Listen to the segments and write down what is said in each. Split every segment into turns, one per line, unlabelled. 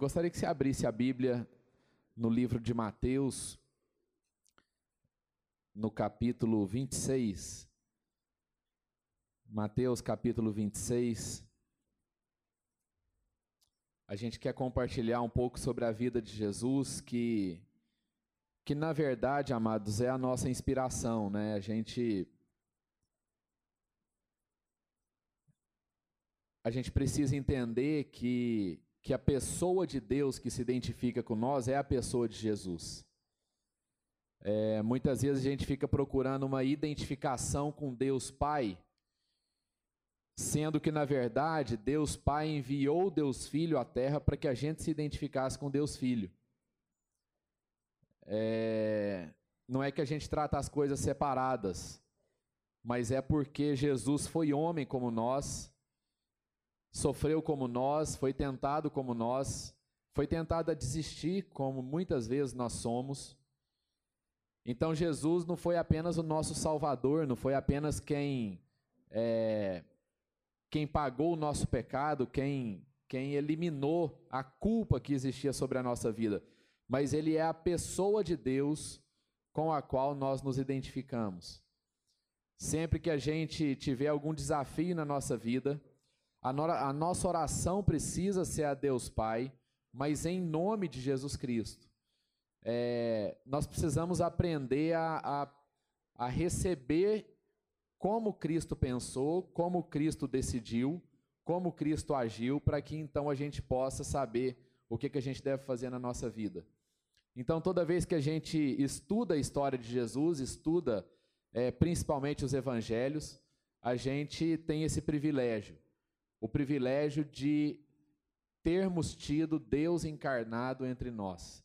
Gostaria que você abrisse a Bíblia no livro de Mateus, no capítulo 26. Mateus, capítulo 26. A gente quer compartilhar um pouco sobre a vida de Jesus, que, que na verdade, amados, é a nossa inspiração, né? A gente. A gente precisa entender que que a pessoa de Deus que se identifica com nós é a pessoa de Jesus. É, muitas vezes a gente fica procurando uma identificação com Deus Pai, sendo que na verdade Deus Pai enviou Deus Filho à Terra para que a gente se identificasse com Deus Filho. É, não é que a gente trata as coisas separadas, mas é porque Jesus foi homem como nós sofreu como nós, foi tentado como nós, foi tentado a desistir, como muitas vezes nós somos. Então Jesus não foi apenas o nosso Salvador, não foi apenas quem é, quem pagou o nosso pecado, quem quem eliminou a culpa que existia sobre a nossa vida, mas ele é a pessoa de Deus com a qual nós nos identificamos. Sempre que a gente tiver algum desafio na nossa vida, a, no, a nossa oração precisa ser a Deus Pai, mas em nome de Jesus Cristo. É, nós precisamos aprender a, a, a receber como Cristo pensou, como Cristo decidiu, como Cristo agiu, para que então a gente possa saber o que, que a gente deve fazer na nossa vida. Então, toda vez que a gente estuda a história de Jesus, estuda é, principalmente os evangelhos, a gente tem esse privilégio o privilégio de termos tido Deus encarnado entre nós.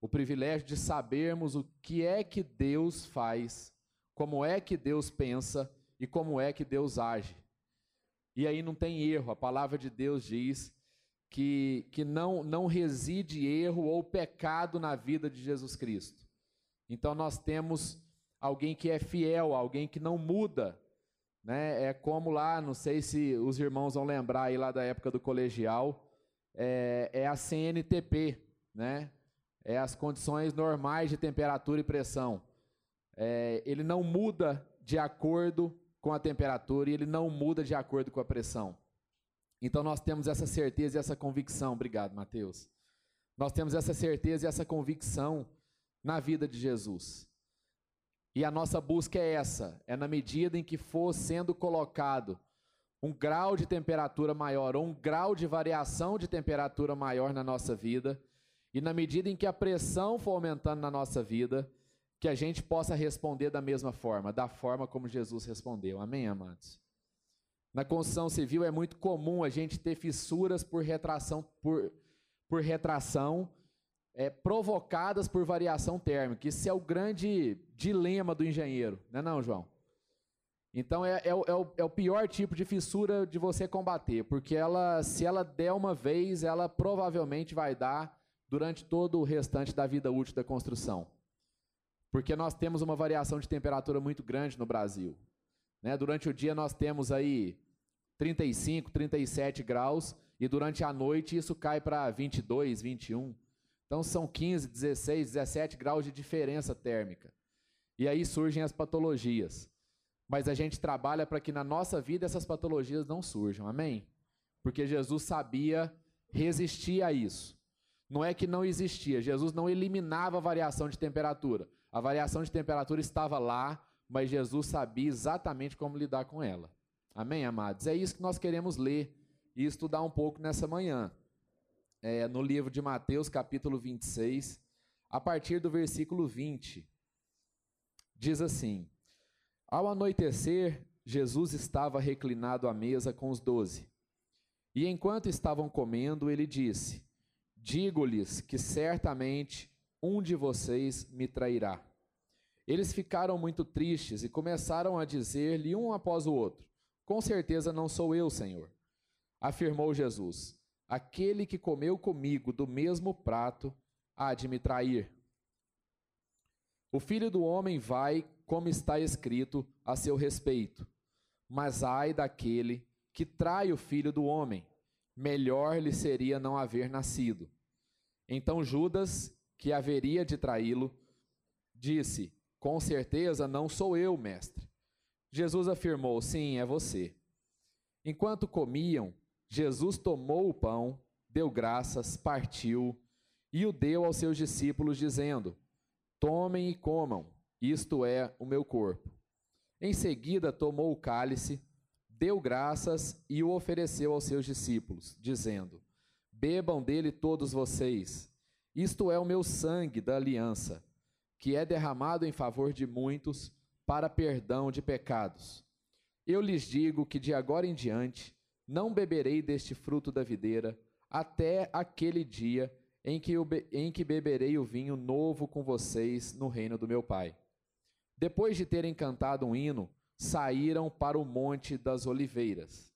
O privilégio de sabermos o que é que Deus faz, como é que Deus pensa e como é que Deus age. E aí não tem erro, a palavra de Deus diz que, que não, não reside erro ou pecado na vida de Jesus Cristo. Então nós temos alguém que é fiel, alguém que não muda, né? É como lá, não sei se os irmãos vão lembrar aí lá da época do colegial, é, é a CNTP, né? É as condições normais de temperatura e pressão. É, ele não muda de acordo com a temperatura e ele não muda de acordo com a pressão. Então nós temos essa certeza e essa convicção. Obrigado, Mateus. Nós temos essa certeza e essa convicção na vida de Jesus. E a nossa busca é essa: é na medida em que for sendo colocado um grau de temperatura maior ou um grau de variação de temperatura maior na nossa vida, e na medida em que a pressão for aumentando na nossa vida, que a gente possa responder da mesma forma, da forma como Jesus respondeu. Amém, amados? Na construção civil é muito comum a gente ter fissuras por retração, por, por retração é, provocadas por variação térmica. Isso é o grande dilema do engenheiro, não é não, João? Então é, é, é, o, é o pior tipo de fissura de você combater, porque ela, se ela der uma vez, ela provavelmente vai dar durante todo o restante da vida útil da construção. Porque nós temos uma variação de temperatura muito grande no Brasil. Né? Durante o dia nós temos aí 35, 37 graus, e durante a noite isso cai para 22, 21. Então são 15, 16, 17 graus de diferença térmica. E aí surgem as patologias. Mas a gente trabalha para que na nossa vida essas patologias não surjam. Amém? Porque Jesus sabia resistir a isso. Não é que não existia, Jesus não eliminava a variação de temperatura. A variação de temperatura estava lá, mas Jesus sabia exatamente como lidar com ela. Amém, amados? É isso que nós queremos ler e estudar um pouco nessa manhã é, no livro de Mateus, capítulo 26, a partir do versículo 20. Diz assim: Ao anoitecer, Jesus estava reclinado à mesa com os doze. E enquanto estavam comendo, ele disse: Digo-lhes que certamente um de vocês me trairá. Eles ficaram muito tristes e começaram a dizer-lhe um após o outro: Com certeza não sou eu, Senhor. Afirmou Jesus: Aquele que comeu comigo do mesmo prato há de me trair. O filho do homem vai, como está escrito, a seu respeito. Mas ai daquele que trai o filho do homem. melhor lhe seria não haver nascido. Então Judas, que haveria de traí-lo, disse: Com certeza não sou eu, mestre. Jesus afirmou: Sim, é você. Enquanto comiam, Jesus tomou o pão, deu graças, partiu e o deu aos seus discípulos, dizendo: Tomem e comam, isto é o meu corpo. Em seguida, tomou o cálice, deu graças e o ofereceu aos seus discípulos, dizendo: Bebam dele todos vocês, isto é o meu sangue da aliança, que é derramado em favor de muitos para perdão de pecados. Eu lhes digo que de agora em diante não beberei deste fruto da videira, até aquele dia em que, em que beberei o vinho novo com vocês no reino do meu Pai. Depois de terem cantado um hino, saíram para o Monte das Oliveiras.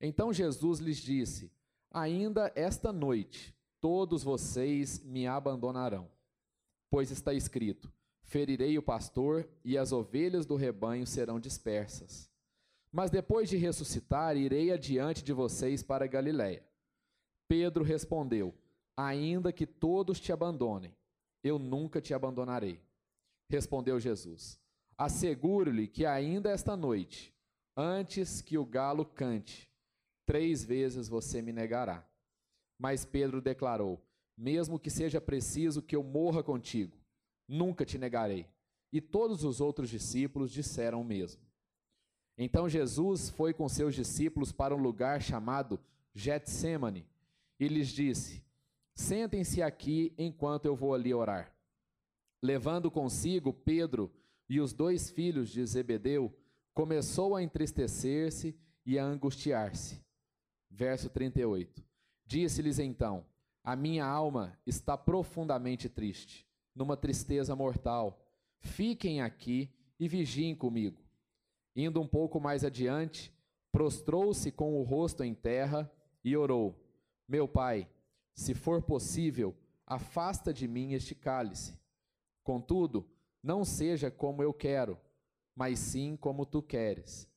Então Jesus lhes disse: Ainda esta noite todos vocês me abandonarão. Pois está escrito: Ferirei o pastor e as ovelhas do rebanho serão dispersas. Mas depois de ressuscitar, irei adiante de vocês para Galiléia. Pedro respondeu: Ainda que todos te abandonem, eu nunca te abandonarei. Respondeu Jesus: Asseguro-lhe que ainda esta noite, antes que o galo cante, três vezes você me negará. Mas Pedro declarou: Mesmo que seja preciso que eu morra contigo, nunca te negarei. E todos os outros discípulos disseram o mesmo. Então Jesus foi com seus discípulos para um lugar chamado Getsemane e lhes disse: Sentem-se aqui enquanto eu vou ali orar. Levando consigo Pedro e os dois filhos de Zebedeu, começou a entristecer-se e a angustiar-se. Verso 38. Disse-lhes então: A minha alma está profundamente triste, numa tristeza mortal. Fiquem aqui e vigiem comigo. Indo um pouco mais adiante, prostrou-se com o rosto em terra e orou: Meu pai, se for possível, afasta de mim este cálice. Contudo, não seja como eu quero, mas sim como tu queres.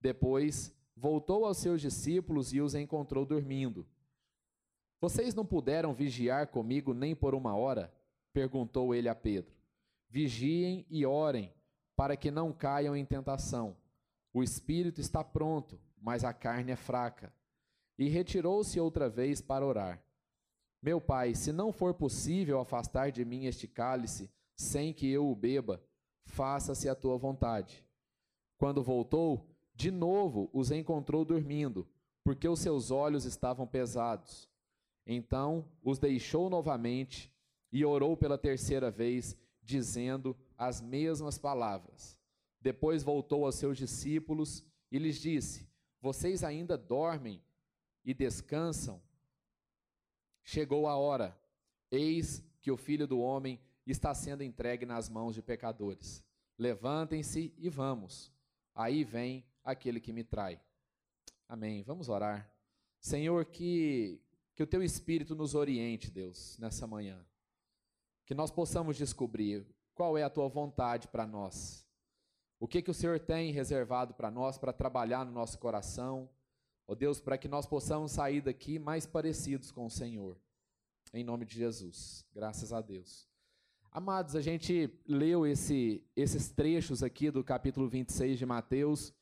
Depois voltou aos seus discípulos e os encontrou dormindo. Vocês não puderam vigiar comigo nem por uma hora? perguntou ele a Pedro. Vigiem e orem, para que não caiam em tentação. O espírito está pronto, mas a carne é fraca. E retirou-se outra vez para orar. Meu pai, se não for possível afastar de mim este cálice, sem que eu o beba, faça-se a tua vontade. Quando voltou, de novo os encontrou dormindo, porque os seus olhos estavam pesados. Então os deixou novamente e orou pela terceira vez, dizendo as mesmas palavras. Depois voltou aos seus discípulos e lhes disse: Vocês ainda dormem e descansam? Chegou a hora, eis que o filho do homem está sendo entregue nas mãos de pecadores. Levantem-se e vamos. Aí vem aquele que me trai. Amém. Vamos orar. Senhor, que, que o teu Espírito nos oriente, Deus, nessa manhã. Que nós possamos descobrir qual é a tua vontade para nós. O que, que o Senhor tem reservado para nós, para trabalhar no nosso coração, ó oh Deus, para que nós possamos sair daqui mais parecidos com o Senhor. Em nome de Jesus, graças a Deus. Amados, a gente leu esse, esses trechos aqui do capítulo 26 de Mateus,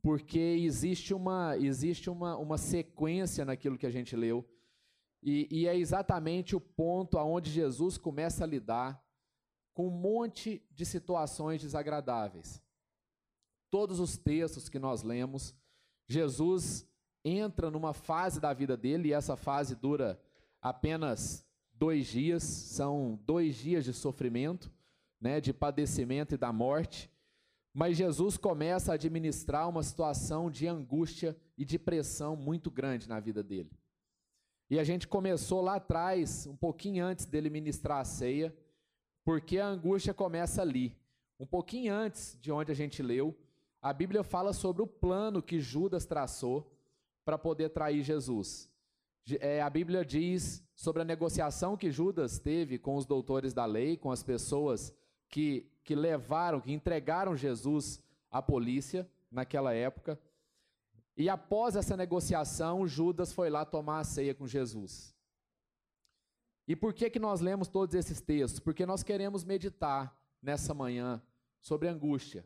porque existe uma, existe uma, uma sequência naquilo que a gente leu, e, e é exatamente o ponto aonde Jesus começa a lidar com um monte de situações desagradáveis todos os textos que nós lemos, Jesus entra numa fase da vida dele e essa fase dura apenas dois dias, são dois dias de sofrimento, né, de padecimento e da morte. Mas Jesus começa a administrar uma situação de angústia e de pressão muito grande na vida dele. E a gente começou lá atrás, um pouquinho antes dele ministrar a ceia, porque a angústia começa ali, um pouquinho antes de onde a gente leu, a Bíblia fala sobre o plano que Judas traçou para poder trair Jesus. É, a Bíblia diz sobre a negociação que Judas teve com os doutores da lei, com as pessoas que, que levaram, que entregaram Jesus à polícia naquela época. E após essa negociação, Judas foi lá tomar a ceia com Jesus. E por que, que nós lemos todos esses textos? Porque nós queremos meditar nessa manhã sobre angústia.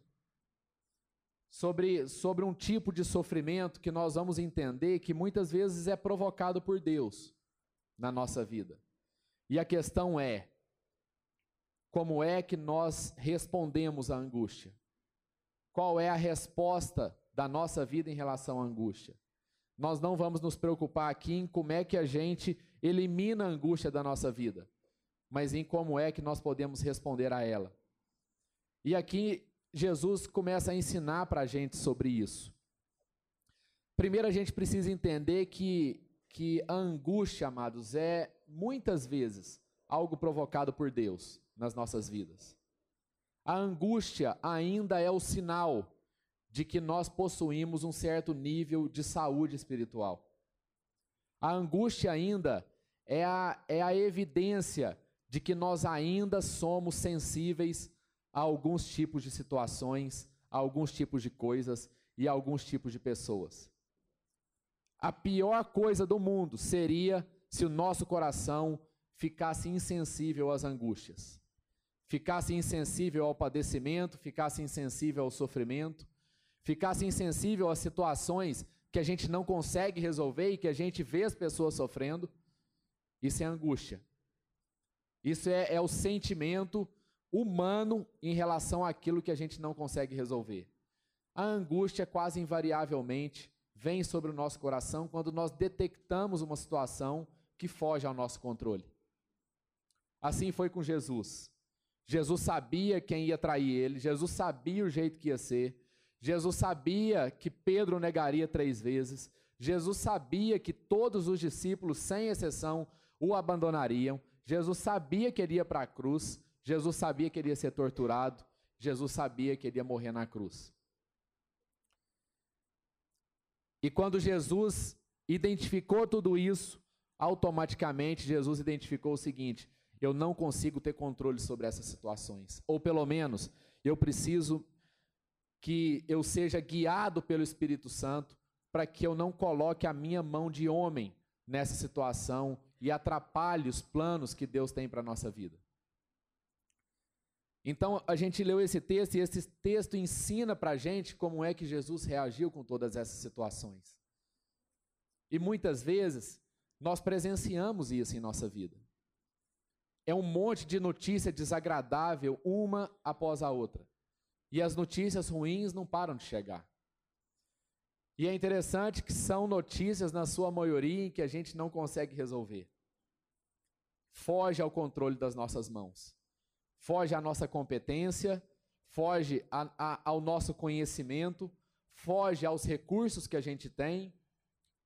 Sobre, sobre um tipo de sofrimento que nós vamos entender que muitas vezes é provocado por Deus na nossa vida. E a questão é: como é que nós respondemos à angústia? Qual é a resposta da nossa vida em relação à angústia? Nós não vamos nos preocupar aqui em como é que a gente elimina a angústia da nossa vida, mas em como é que nós podemos responder a ela. E aqui Jesus começa a ensinar para a gente sobre isso. Primeiro a gente precisa entender que, que a angústia, amados, é muitas vezes algo provocado por Deus nas nossas vidas. A angústia ainda é o sinal de que nós possuímos um certo nível de saúde espiritual. A angústia ainda é a, é a evidência de que nós ainda somos sensíveis a alguns tipos de situações, a alguns tipos de coisas e a alguns tipos de pessoas. A pior coisa do mundo seria se o nosso coração ficasse insensível às angústias ficasse insensível ao padecimento, ficasse insensível ao sofrimento, ficasse insensível às situações que a gente não consegue resolver e que a gente vê as pessoas sofrendo, isso é angústia. Isso é, é o sentimento humano em relação àquilo que a gente não consegue resolver. A angústia quase invariavelmente vem sobre o nosso coração quando nós detectamos uma situação que foge ao nosso controle. Assim foi com Jesus. Jesus sabia quem ia trair ele, Jesus sabia o jeito que ia ser, Jesus sabia que Pedro negaria três vezes, Jesus sabia que todos os discípulos, sem exceção, o abandonariam, Jesus sabia que ele ia para a cruz, Jesus sabia que ele ia ser torturado, Jesus sabia que ele ia morrer na cruz. E quando Jesus identificou tudo isso, automaticamente Jesus identificou o seguinte: eu não consigo ter controle sobre essas situações. Ou pelo menos, eu preciso que eu seja guiado pelo Espírito Santo para que eu não coloque a minha mão de homem nessa situação e atrapalhe os planos que Deus tem para a nossa vida. Então, a gente leu esse texto e esse texto ensina para a gente como é que Jesus reagiu com todas essas situações. E muitas vezes, nós presenciamos isso em nossa vida é um monte de notícia desagradável, uma após a outra. E as notícias ruins não param de chegar. E é interessante que são notícias, na sua maioria, em que a gente não consegue resolver. Foge ao controle das nossas mãos. Foge à nossa competência, foge a, a, ao nosso conhecimento, foge aos recursos que a gente tem,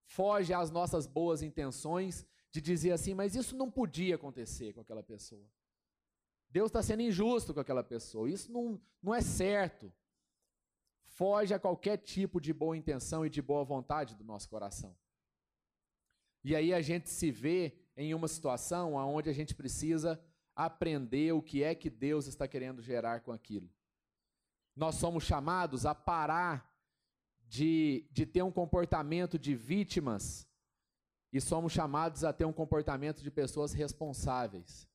foge às nossas boas intenções de dizer assim, mas isso não podia acontecer com aquela pessoa. Deus está sendo injusto com aquela pessoa. Isso não, não é certo. Foge a qualquer tipo de boa intenção e de boa vontade do nosso coração. E aí a gente se vê em uma situação onde a gente precisa aprender o que é que Deus está querendo gerar com aquilo. Nós somos chamados a parar de, de ter um comportamento de vítimas e somos chamados a ter um comportamento de pessoas responsáveis,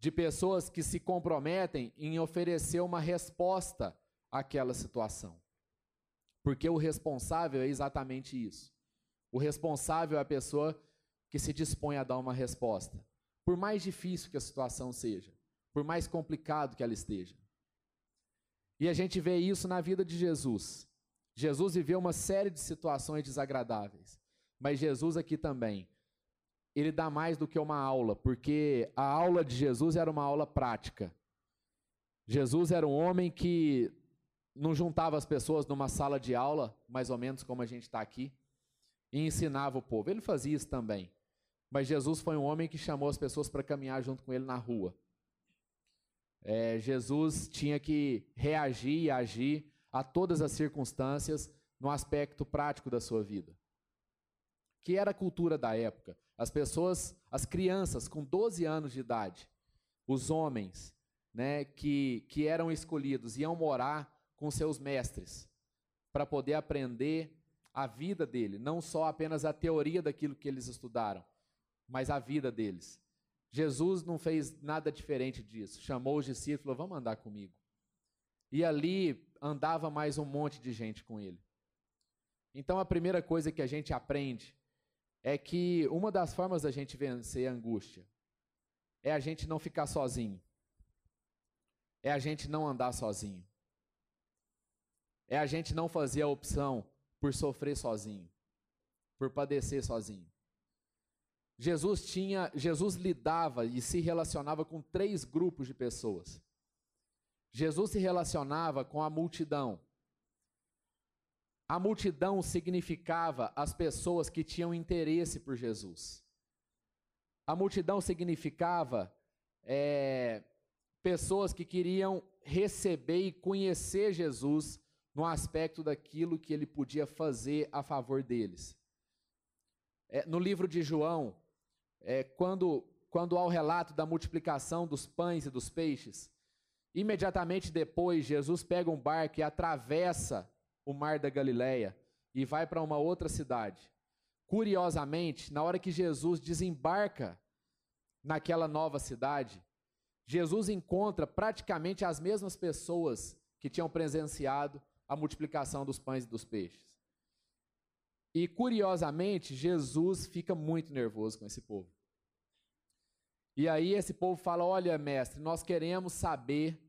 de pessoas que se comprometem em oferecer uma resposta àquela situação. Porque o responsável é exatamente isso. O responsável é a pessoa que se dispõe a dar uma resposta, por mais difícil que a situação seja, por mais complicado que ela esteja. E a gente vê isso na vida de Jesus. Jesus viveu uma série de situações desagradáveis. Mas Jesus aqui também, ele dá mais do que uma aula, porque a aula de Jesus era uma aula prática. Jesus era um homem que não juntava as pessoas numa sala de aula, mais ou menos como a gente está aqui, e ensinava o povo. Ele fazia isso também. Mas Jesus foi um homem que chamou as pessoas para caminhar junto com ele na rua. É, Jesus tinha que reagir e agir a todas as circunstâncias no aspecto prático da sua vida que era a cultura da época. As pessoas, as crianças com 12 anos de idade, os homens, né, que, que eram escolhidos, iam morar com seus mestres para poder aprender a vida dele, não só apenas a teoria daquilo que eles estudaram, mas a vida deles. Jesus não fez nada diferente disso. Chamou os discípulos falou: Vamos andar comigo. E ali andava mais um monte de gente com ele. Então a primeira coisa que a gente aprende é que uma das formas da gente vencer a angústia é a gente não ficar sozinho. É a gente não andar sozinho. É a gente não fazer a opção por sofrer sozinho, por padecer sozinho. Jesus tinha, Jesus lidava e se relacionava com três grupos de pessoas. Jesus se relacionava com a multidão. A multidão significava as pessoas que tinham interesse por Jesus. A multidão significava é, pessoas que queriam receber e conhecer Jesus no aspecto daquilo que ele podia fazer a favor deles. É, no livro de João, é, quando, quando há o relato da multiplicação dos pães e dos peixes, imediatamente depois Jesus pega um barco e atravessa o mar da Galileia e vai para uma outra cidade. Curiosamente, na hora que Jesus desembarca naquela nova cidade, Jesus encontra praticamente as mesmas pessoas que tinham presenciado a multiplicação dos pães e dos peixes. E curiosamente, Jesus fica muito nervoso com esse povo. E aí esse povo fala: Olha, mestre, nós queremos saber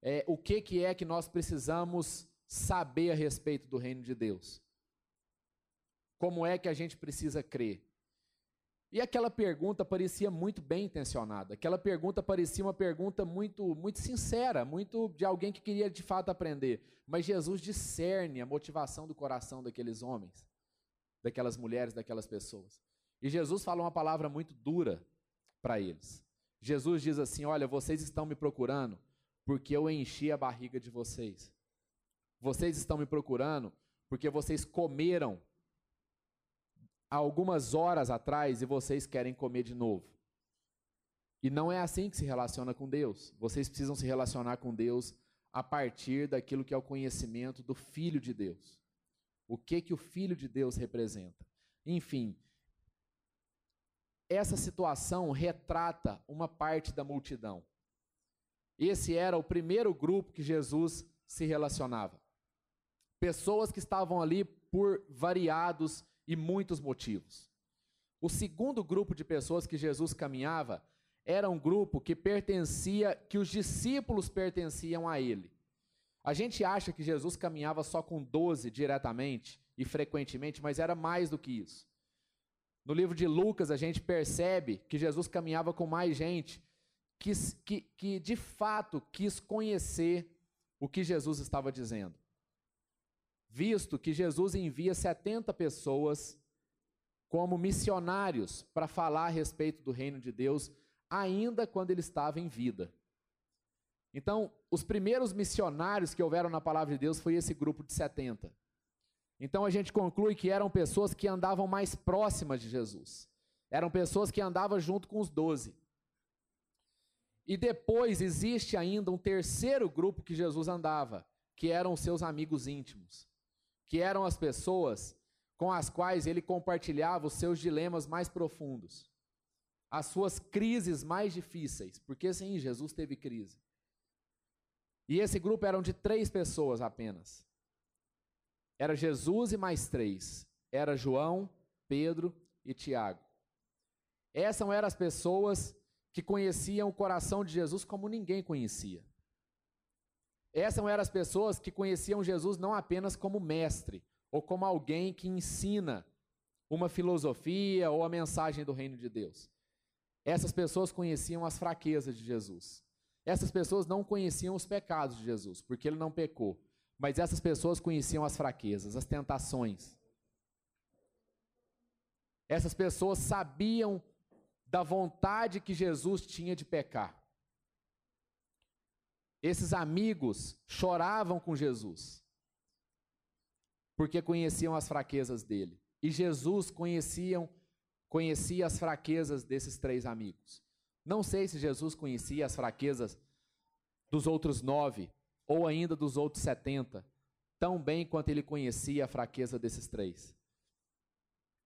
é, o que, que é que nós precisamos saber a respeito do reino de Deus. Como é que a gente precisa crer? E aquela pergunta parecia muito bem intencionada. Aquela pergunta parecia uma pergunta muito, muito sincera, muito de alguém que queria de fato aprender. Mas Jesus discerne a motivação do coração daqueles homens, daquelas mulheres, daquelas pessoas. E Jesus fala uma palavra muito dura para eles. Jesus diz assim: Olha, vocês estão me procurando porque eu enchi a barriga de vocês. Vocês estão me procurando porque vocês comeram há algumas horas atrás e vocês querem comer de novo. E não é assim que se relaciona com Deus. Vocês precisam se relacionar com Deus a partir daquilo que é o conhecimento do Filho de Deus. O que que o Filho de Deus representa? Enfim, essa situação retrata uma parte da multidão. Esse era o primeiro grupo que Jesus se relacionava. Pessoas que estavam ali por variados e muitos motivos. O segundo grupo de pessoas que Jesus caminhava era um grupo que pertencia, que os discípulos pertenciam a ele. A gente acha que Jesus caminhava só com doze diretamente e frequentemente, mas era mais do que isso. No livro de Lucas, a gente percebe que Jesus caminhava com mais gente que, que, que de fato quis conhecer o que Jesus estava dizendo visto que Jesus envia 70 pessoas como missionários para falar a respeito do reino de Deus, ainda quando ele estava em vida. Então, os primeiros missionários que houveram na palavra de Deus foi esse grupo de 70. Então a gente conclui que eram pessoas que andavam mais próximas de Jesus. Eram pessoas que andavam junto com os doze. E depois existe ainda um terceiro grupo que Jesus andava, que eram os seus amigos íntimos que eram as pessoas com as quais ele compartilhava os seus dilemas mais profundos, as suas crises mais difíceis, porque sim, Jesus teve crise. E esse grupo eram de três pessoas apenas. Era Jesus e mais três. Era João, Pedro e Tiago. Essas eram as pessoas que conheciam o coração de Jesus como ninguém conhecia. Essas eram as pessoas que conheciam Jesus não apenas como mestre ou como alguém que ensina uma filosofia ou a mensagem do reino de Deus. Essas pessoas conheciam as fraquezas de Jesus. Essas pessoas não conheciam os pecados de Jesus, porque ele não pecou. Mas essas pessoas conheciam as fraquezas, as tentações. Essas pessoas sabiam da vontade que Jesus tinha de pecar. Esses amigos choravam com Jesus, porque conheciam as fraquezas dele. E Jesus conheciam, conhecia as fraquezas desses três amigos. Não sei se Jesus conhecia as fraquezas dos outros nove, ou ainda dos outros setenta. tão bem quanto ele conhecia a fraqueza desses três.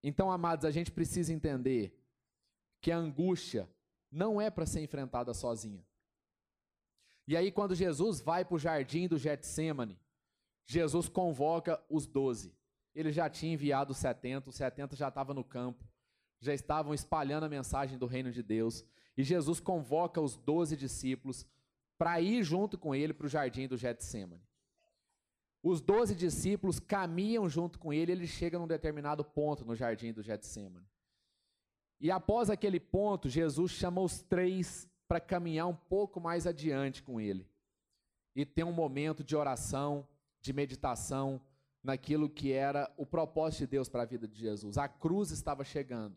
Então, amados, a gente precisa entender que a angústia não é para ser enfrentada sozinha. E aí, quando Jesus vai para o jardim do Getsemane, Jesus convoca os doze. Ele já tinha enviado os setenta, os setenta já estavam no campo, já estavam espalhando a mensagem do reino de Deus. E Jesus convoca os doze discípulos para ir junto com ele para o jardim do Getsemane. Os doze discípulos caminham junto com ele, ele chega num determinado ponto no jardim do Getsemane. E após aquele ponto, Jesus chama os três para caminhar um pouco mais adiante com ele e ter um momento de oração, de meditação naquilo que era o propósito de Deus para a vida de Jesus. A cruz estava chegando.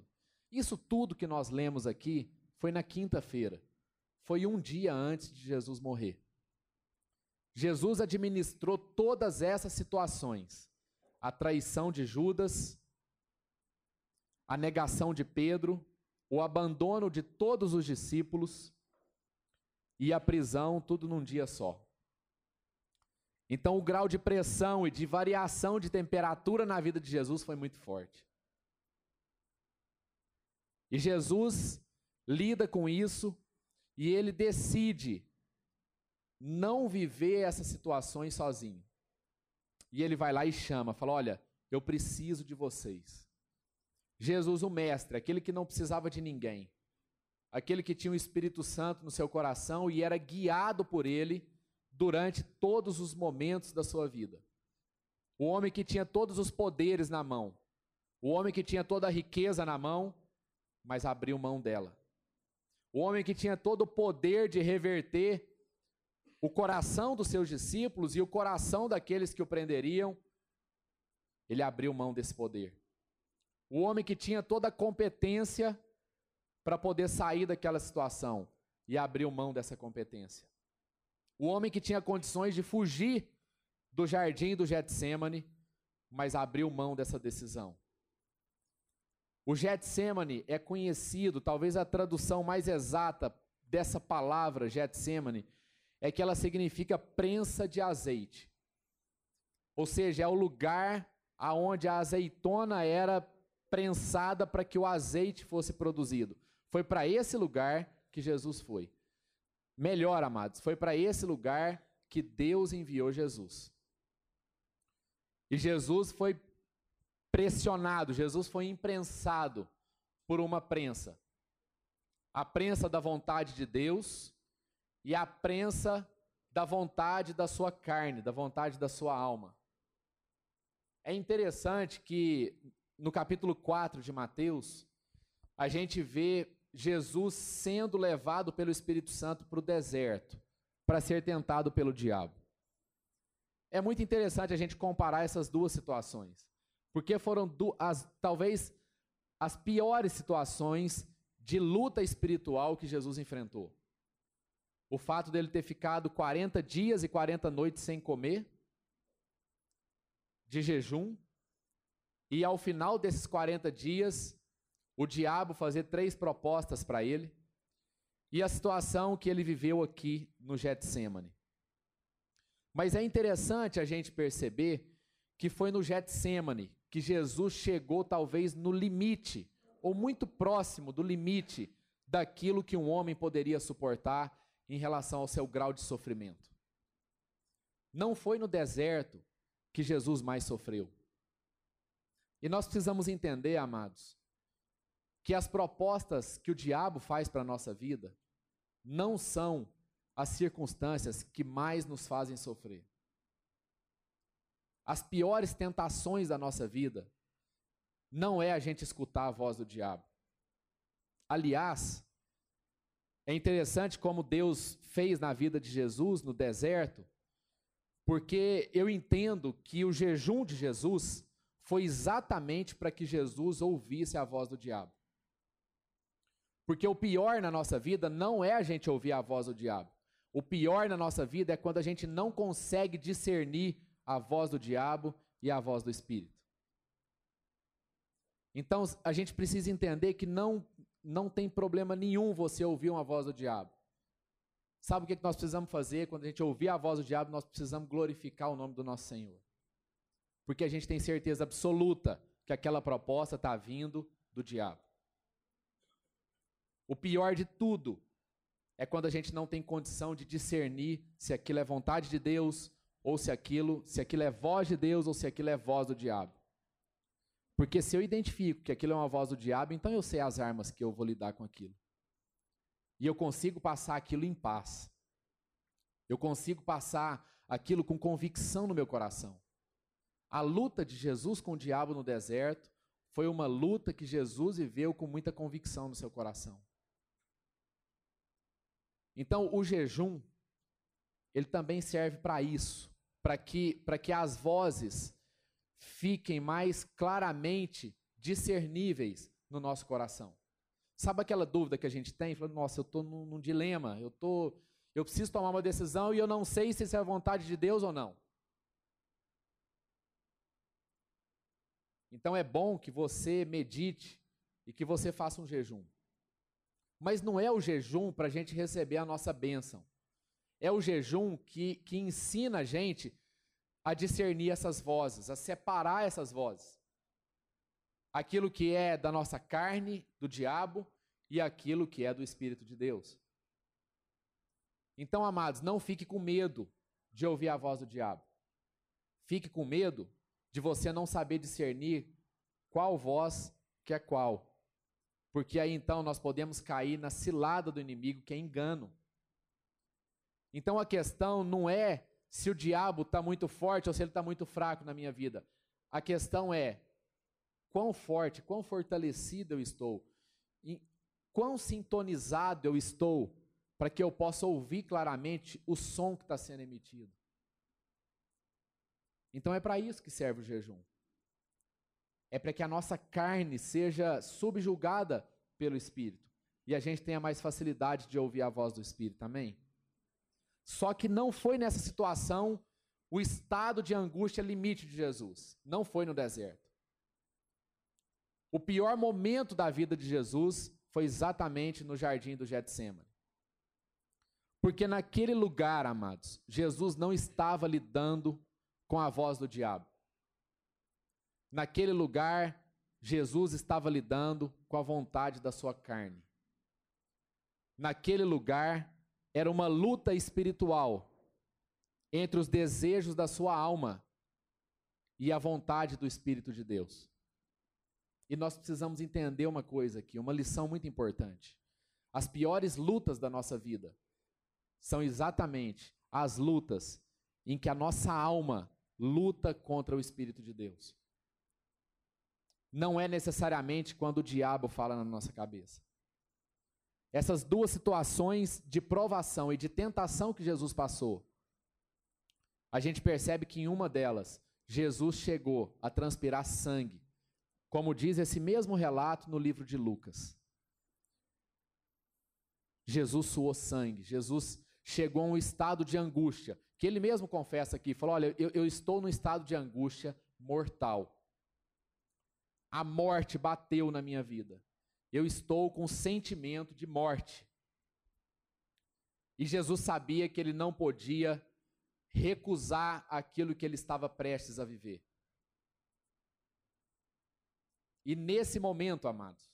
Isso tudo que nós lemos aqui foi na quinta-feira. Foi um dia antes de Jesus morrer. Jesus administrou todas essas situações: a traição de Judas, a negação de Pedro, o abandono de todos os discípulos e a prisão, tudo num dia só. Então, o grau de pressão e de variação de temperatura na vida de Jesus foi muito forte. E Jesus lida com isso e ele decide não viver essas situações sozinho. E ele vai lá e chama, fala: Olha, eu preciso de vocês. Jesus, o Mestre, aquele que não precisava de ninguém, aquele que tinha o Espírito Santo no seu coração e era guiado por ele durante todos os momentos da sua vida. O homem que tinha todos os poderes na mão, o homem que tinha toda a riqueza na mão, mas abriu mão dela. O homem que tinha todo o poder de reverter o coração dos seus discípulos e o coração daqueles que o prenderiam, ele abriu mão desse poder. O homem que tinha toda a competência para poder sair daquela situação e abriu mão dessa competência. O homem que tinha condições de fugir do jardim do Getsemane, mas abriu mão dessa decisão. O Getsemane é conhecido, talvez a tradução mais exata dessa palavra Getsemane é que ela significa prensa de azeite. Ou seja, é o lugar aonde a azeitona era prensada para que o azeite fosse produzido. Foi para esse lugar que Jesus foi. Melhor, amados, foi para esse lugar que Deus enviou Jesus. E Jesus foi pressionado, Jesus foi imprensado por uma prensa. A prensa da vontade de Deus e a prensa da vontade da sua carne, da vontade da sua alma. É interessante que no capítulo 4 de Mateus, a gente vê Jesus sendo levado pelo Espírito Santo para o deserto para ser tentado pelo diabo. É muito interessante a gente comparar essas duas situações. Porque foram as, talvez as piores situações de luta espiritual que Jesus enfrentou. O fato dele ter ficado 40 dias e 40 noites sem comer, de jejum, e ao final desses 40 dias, o diabo fazer três propostas para ele, e a situação que ele viveu aqui no Getsemane. Mas é interessante a gente perceber que foi no Getsemane que Jesus chegou talvez no limite, ou muito próximo do limite daquilo que um homem poderia suportar em relação ao seu grau de sofrimento. Não foi no deserto que Jesus mais sofreu. E nós precisamos entender, amados, que as propostas que o diabo faz para a nossa vida não são as circunstâncias que mais nos fazem sofrer as piores tentações da nossa vida não é a gente escutar a voz do diabo. Aliás, é interessante como Deus fez na vida de Jesus no deserto, porque eu entendo que o jejum de Jesus foi exatamente para que Jesus ouvisse a voz do diabo. Porque o pior na nossa vida não é a gente ouvir a voz do diabo. O pior na nossa vida é quando a gente não consegue discernir a voz do diabo e a voz do espírito. Então a gente precisa entender que não, não tem problema nenhum você ouvir uma voz do diabo. Sabe o que nós precisamos fazer? Quando a gente ouvir a voz do diabo, nós precisamos glorificar o nome do nosso Senhor. Porque a gente tem certeza absoluta que aquela proposta está vindo do diabo. O pior de tudo é quando a gente não tem condição de discernir se aquilo é vontade de Deus ou se aquilo, se aquilo é voz de Deus ou se aquilo é voz do diabo. Porque se eu identifico que aquilo é uma voz do diabo, então eu sei as armas que eu vou lidar com aquilo. E eu consigo passar aquilo em paz. Eu consigo passar aquilo com convicção no meu coração. A luta de Jesus com o diabo no deserto foi uma luta que Jesus viveu com muita convicção no seu coração. Então, o jejum, ele também serve para isso, para que, que as vozes fiquem mais claramente discerníveis no nosso coração. Sabe aquela dúvida que a gente tem? Falando, nossa, eu estou num, num, dilema, eu, tô, eu preciso tomar uma decisão e eu não sei se isso é a vontade de Deus ou não. Então é bom que você medite e que você faça um jejum. Mas não é o jejum para a gente receber a nossa bênção. É o jejum que, que ensina a gente a discernir essas vozes, a separar essas vozes aquilo que é da nossa carne, do diabo, e aquilo que é do Espírito de Deus. Então, amados, não fique com medo de ouvir a voz do diabo. Fique com medo de você não saber discernir qual voz que é qual. Porque aí então nós podemos cair na cilada do inimigo, que é engano. Então a questão não é se o diabo está muito forte ou se ele está muito fraco na minha vida. A questão é quão forte, quão fortalecido eu estou, quão sintonizado eu estou para que eu possa ouvir claramente o som que está sendo emitido. Então é para isso que serve o jejum. É para que a nossa carne seja subjugada pelo Espírito e a gente tenha mais facilidade de ouvir a voz do Espírito. Amém? Só que não foi nessa situação o estado de angústia limite de Jesus. Não foi no deserto. O pior momento da vida de Jesus foi exatamente no jardim do Getsemane. Porque naquele lugar, amados, Jesus não estava lidando com a voz do diabo. Naquele lugar, Jesus estava lidando com a vontade da sua carne. Naquele lugar, era uma luta espiritual entre os desejos da sua alma e a vontade do Espírito de Deus. E nós precisamos entender uma coisa aqui, uma lição muito importante. As piores lutas da nossa vida são exatamente as lutas em que a nossa alma luta contra o Espírito de Deus. Não é necessariamente quando o diabo fala na nossa cabeça. Essas duas situações de provação e de tentação que Jesus passou, a gente percebe que em uma delas, Jesus chegou a transpirar sangue como diz esse mesmo relato no livro de Lucas. Jesus suou sangue, Jesus chegou a um estado de angústia, que ele mesmo confessa aqui, falou: Olha, eu, eu estou num estado de angústia mortal. A morte bateu na minha vida. Eu estou com sentimento de morte. E Jesus sabia que ele não podia recusar aquilo que ele estava prestes a viver. E nesse momento, amados,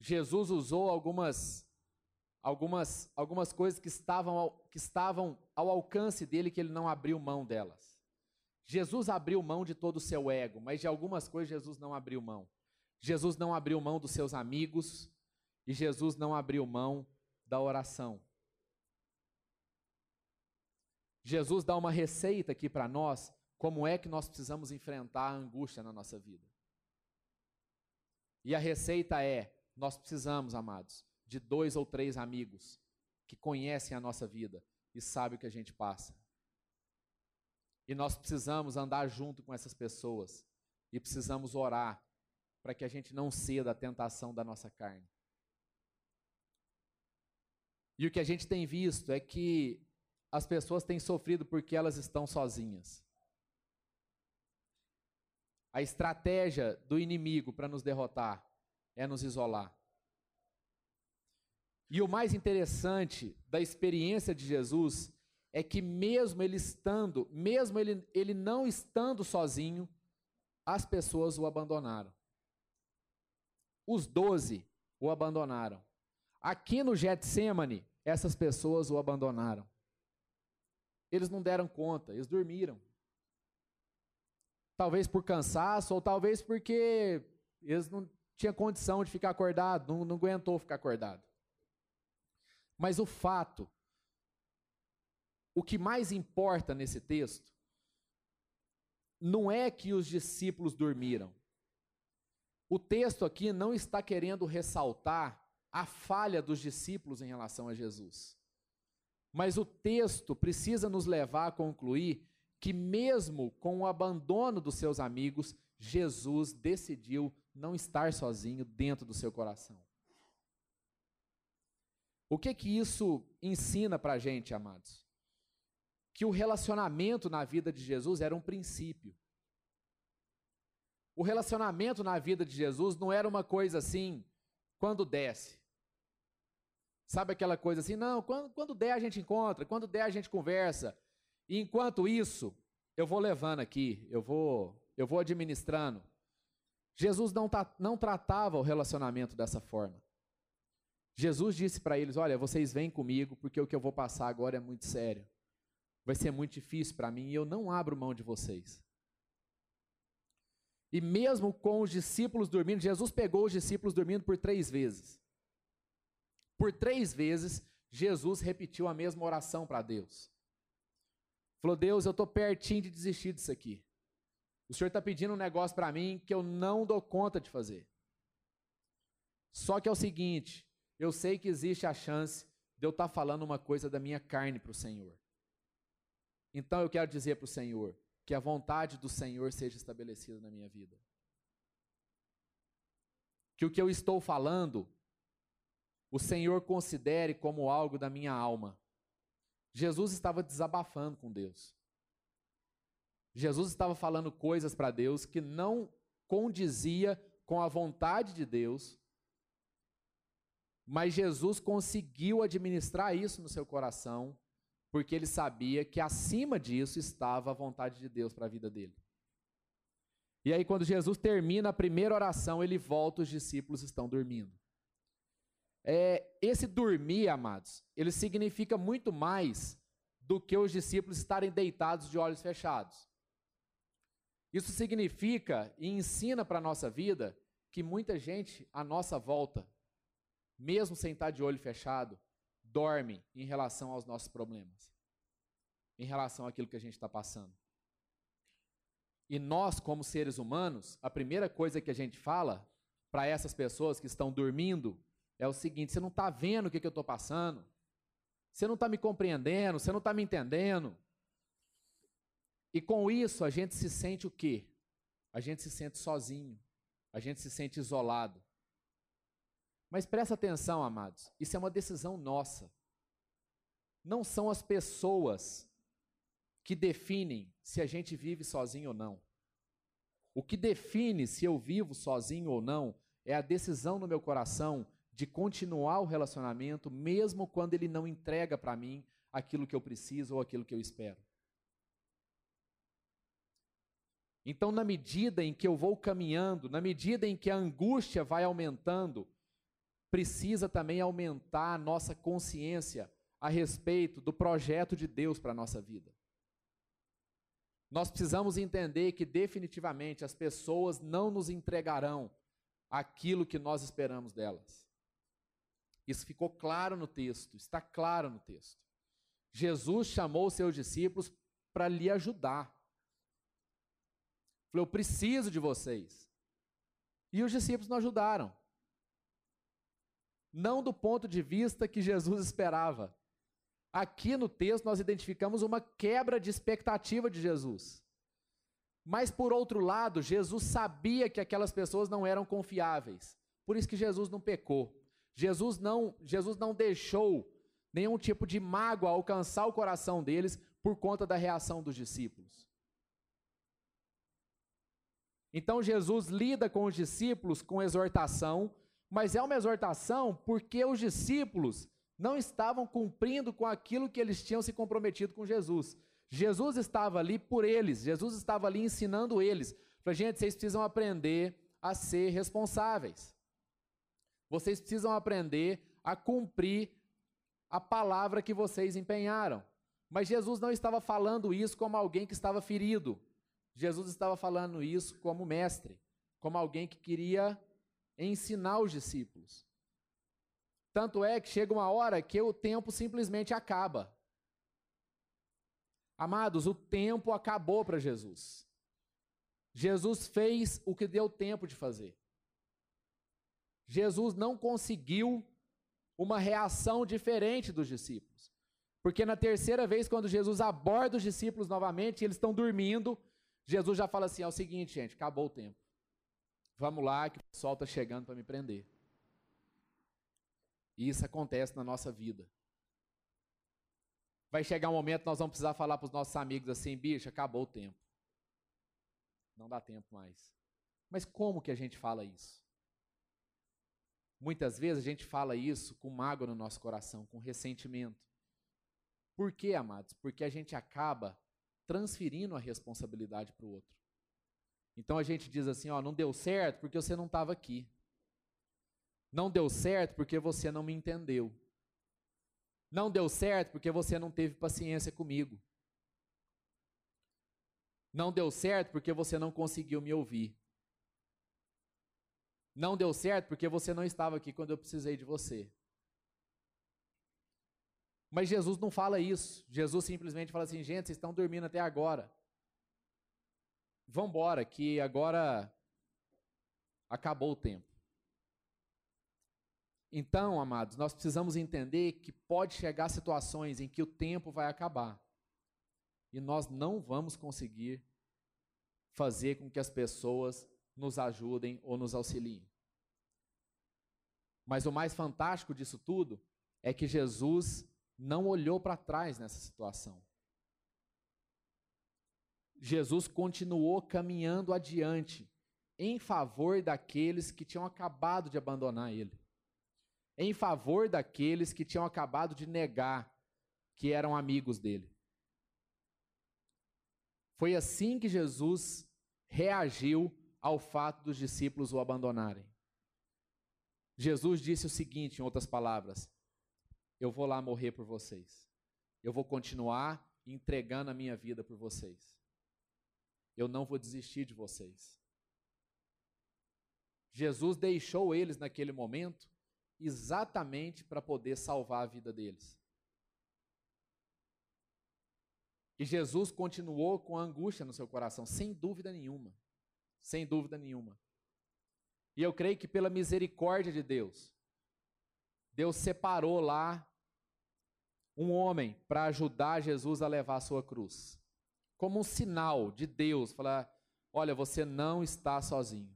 Jesus usou algumas algumas algumas coisas que estavam ao, que estavam ao alcance dele que ele não abriu mão delas. Jesus abriu mão de todo o seu ego, mas de algumas coisas Jesus não abriu mão. Jesus não abriu mão dos seus amigos e Jesus não abriu mão da oração. Jesus dá uma receita aqui para nós, como é que nós precisamos enfrentar a angústia na nossa vida. E a receita é: nós precisamos, amados, de dois ou três amigos que conhecem a nossa vida e sabem o que a gente passa. E nós precisamos andar junto com essas pessoas e precisamos orar para que a gente não ceda à tentação da nossa carne. E o que a gente tem visto é que as pessoas têm sofrido porque elas estão sozinhas. A estratégia do inimigo para nos derrotar é nos isolar. E o mais interessante da experiência de Jesus é que mesmo ele estando, mesmo ele, ele não estando sozinho, as pessoas o abandonaram. Os doze o abandonaram. Aqui no Getsemane, essas pessoas o abandonaram. Eles não deram conta, eles dormiram. Talvez por cansaço, ou talvez porque eles não tinham condição de ficar acordado, não, não aguentou ficar acordado. Mas o fato, o que mais importa nesse texto, não é que os discípulos dormiram. O texto aqui não está querendo ressaltar a falha dos discípulos em relação a Jesus. Mas o texto precisa nos levar a concluir que, mesmo com o abandono dos seus amigos, Jesus decidiu não estar sozinho dentro do seu coração. O que que isso ensina para a gente, amados? Que o relacionamento na vida de Jesus era um princípio. O relacionamento na vida de Jesus não era uma coisa assim, quando desce. Sabe aquela coisa assim, não, quando, quando der a gente encontra, quando der a gente conversa. E enquanto isso, eu vou levando aqui, eu vou, eu vou administrando. Jesus não, não tratava o relacionamento dessa forma. Jesus disse para eles: Olha, vocês vêm comigo, porque o que eu vou passar agora é muito sério. Vai ser muito difícil para mim e eu não abro mão de vocês. E mesmo com os discípulos dormindo, Jesus pegou os discípulos dormindo por três vezes. Por três vezes, Jesus repetiu a mesma oração para Deus. Falou: Deus, eu estou pertinho de desistir disso aqui. O Senhor está pedindo um negócio para mim que eu não dou conta de fazer. Só que é o seguinte: eu sei que existe a chance de eu estar tá falando uma coisa da minha carne para o Senhor. Então eu quero dizer para o Senhor que a vontade do Senhor seja estabelecida na minha vida. Que o que eu estou falando, o Senhor considere como algo da minha alma. Jesus estava desabafando com Deus. Jesus estava falando coisas para Deus que não condizia com a vontade de Deus, mas Jesus conseguiu administrar isso no seu coração, porque ele sabia que acima disso estava a vontade de Deus para a vida dele. E aí, quando Jesus termina a primeira oração, ele volta, os discípulos estão dormindo. É, esse dormir, amados, ele significa muito mais do que os discípulos estarem deitados de olhos fechados. Isso significa e ensina para a nossa vida que muita gente à nossa volta mesmo sem estar de olho fechado, dorme em relação aos nossos problemas, em relação àquilo que a gente está passando. E nós, como seres humanos, a primeira coisa que a gente fala para essas pessoas que estão dormindo é o seguinte: você não está vendo o que, que eu estou passando, você não está me compreendendo, você não está me entendendo. E com isso a gente se sente o quê? A gente se sente sozinho, a gente se sente isolado. Mas presta atenção, amados, isso é uma decisão nossa. Não são as pessoas que definem se a gente vive sozinho ou não. O que define se eu vivo sozinho ou não é a decisão no meu coração de continuar o relacionamento, mesmo quando ele não entrega para mim aquilo que eu preciso ou aquilo que eu espero. Então, na medida em que eu vou caminhando, na medida em que a angústia vai aumentando, precisa também aumentar a nossa consciência a respeito do projeto de Deus para a nossa vida. Nós precisamos entender que definitivamente as pessoas não nos entregarão aquilo que nós esperamos delas. Isso ficou claro no texto, está claro no texto. Jesus chamou seus discípulos para lhe ajudar. Falou: Eu preciso de vocês. E os discípulos não ajudaram não do ponto de vista que Jesus esperava. Aqui no texto nós identificamos uma quebra de expectativa de Jesus. Mas por outro lado, Jesus sabia que aquelas pessoas não eram confiáveis. Por isso que Jesus não pecou. Jesus não, Jesus não deixou nenhum tipo de mágoa alcançar o coração deles por conta da reação dos discípulos. Então Jesus lida com os discípulos com exortação, mas é uma exortação porque os discípulos não estavam cumprindo com aquilo que eles tinham se comprometido com Jesus. Jesus estava ali por eles, Jesus estava ali ensinando eles. Falei, gente, vocês precisam aprender a ser responsáveis. Vocês precisam aprender a cumprir a palavra que vocês empenharam. Mas Jesus não estava falando isso como alguém que estava ferido. Jesus estava falando isso como mestre, como alguém que queria ensinar os discípulos. Tanto é que chega uma hora que o tempo simplesmente acaba. Amados, o tempo acabou para Jesus. Jesus fez o que deu tempo de fazer. Jesus não conseguiu uma reação diferente dos discípulos. Porque na terceira vez, quando Jesus aborda os discípulos novamente, eles estão dormindo, Jesus já fala assim: é o seguinte, gente, acabou o tempo. Vamos lá, que o pessoal está chegando para me prender. E isso acontece na nossa vida. Vai chegar um momento que nós vamos precisar falar para os nossos amigos assim, bicho, acabou o tempo. Não dá tempo mais. Mas como que a gente fala isso? Muitas vezes a gente fala isso com mágoa no nosso coração, com ressentimento. Por quê, amados? Porque a gente acaba transferindo a responsabilidade para o outro. Então a gente diz assim, ó, não deu certo porque você não estava aqui. Não deu certo porque você não me entendeu. Não deu certo porque você não teve paciência comigo. Não deu certo porque você não conseguiu me ouvir. Não deu certo porque você não estava aqui quando eu precisei de você. Mas Jesus não fala isso. Jesus simplesmente fala assim: gente, vocês estão dormindo até agora. Vamos embora, que agora acabou o tempo. Então, amados, nós precisamos entender que pode chegar situações em que o tempo vai acabar e nós não vamos conseguir fazer com que as pessoas nos ajudem ou nos auxiliem. Mas o mais fantástico disso tudo é que Jesus não olhou para trás nessa situação. Jesus continuou caminhando adiante em favor daqueles que tinham acabado de abandonar ele em favor daqueles que tinham acabado de negar que eram amigos dele. Foi assim que Jesus reagiu ao fato dos discípulos o abandonarem. Jesus disse o seguinte, em outras palavras: Eu vou lá morrer por vocês. Eu vou continuar entregando a minha vida por vocês. Eu não vou desistir de vocês. Jesus deixou eles naquele momento exatamente para poder salvar a vida deles. E Jesus continuou com a angústia no seu coração, sem dúvida nenhuma. Sem dúvida nenhuma. E eu creio que pela misericórdia de Deus, Deus separou lá um homem para ajudar Jesus a levar a sua cruz. Como um sinal de Deus, falar: olha, você não está sozinho.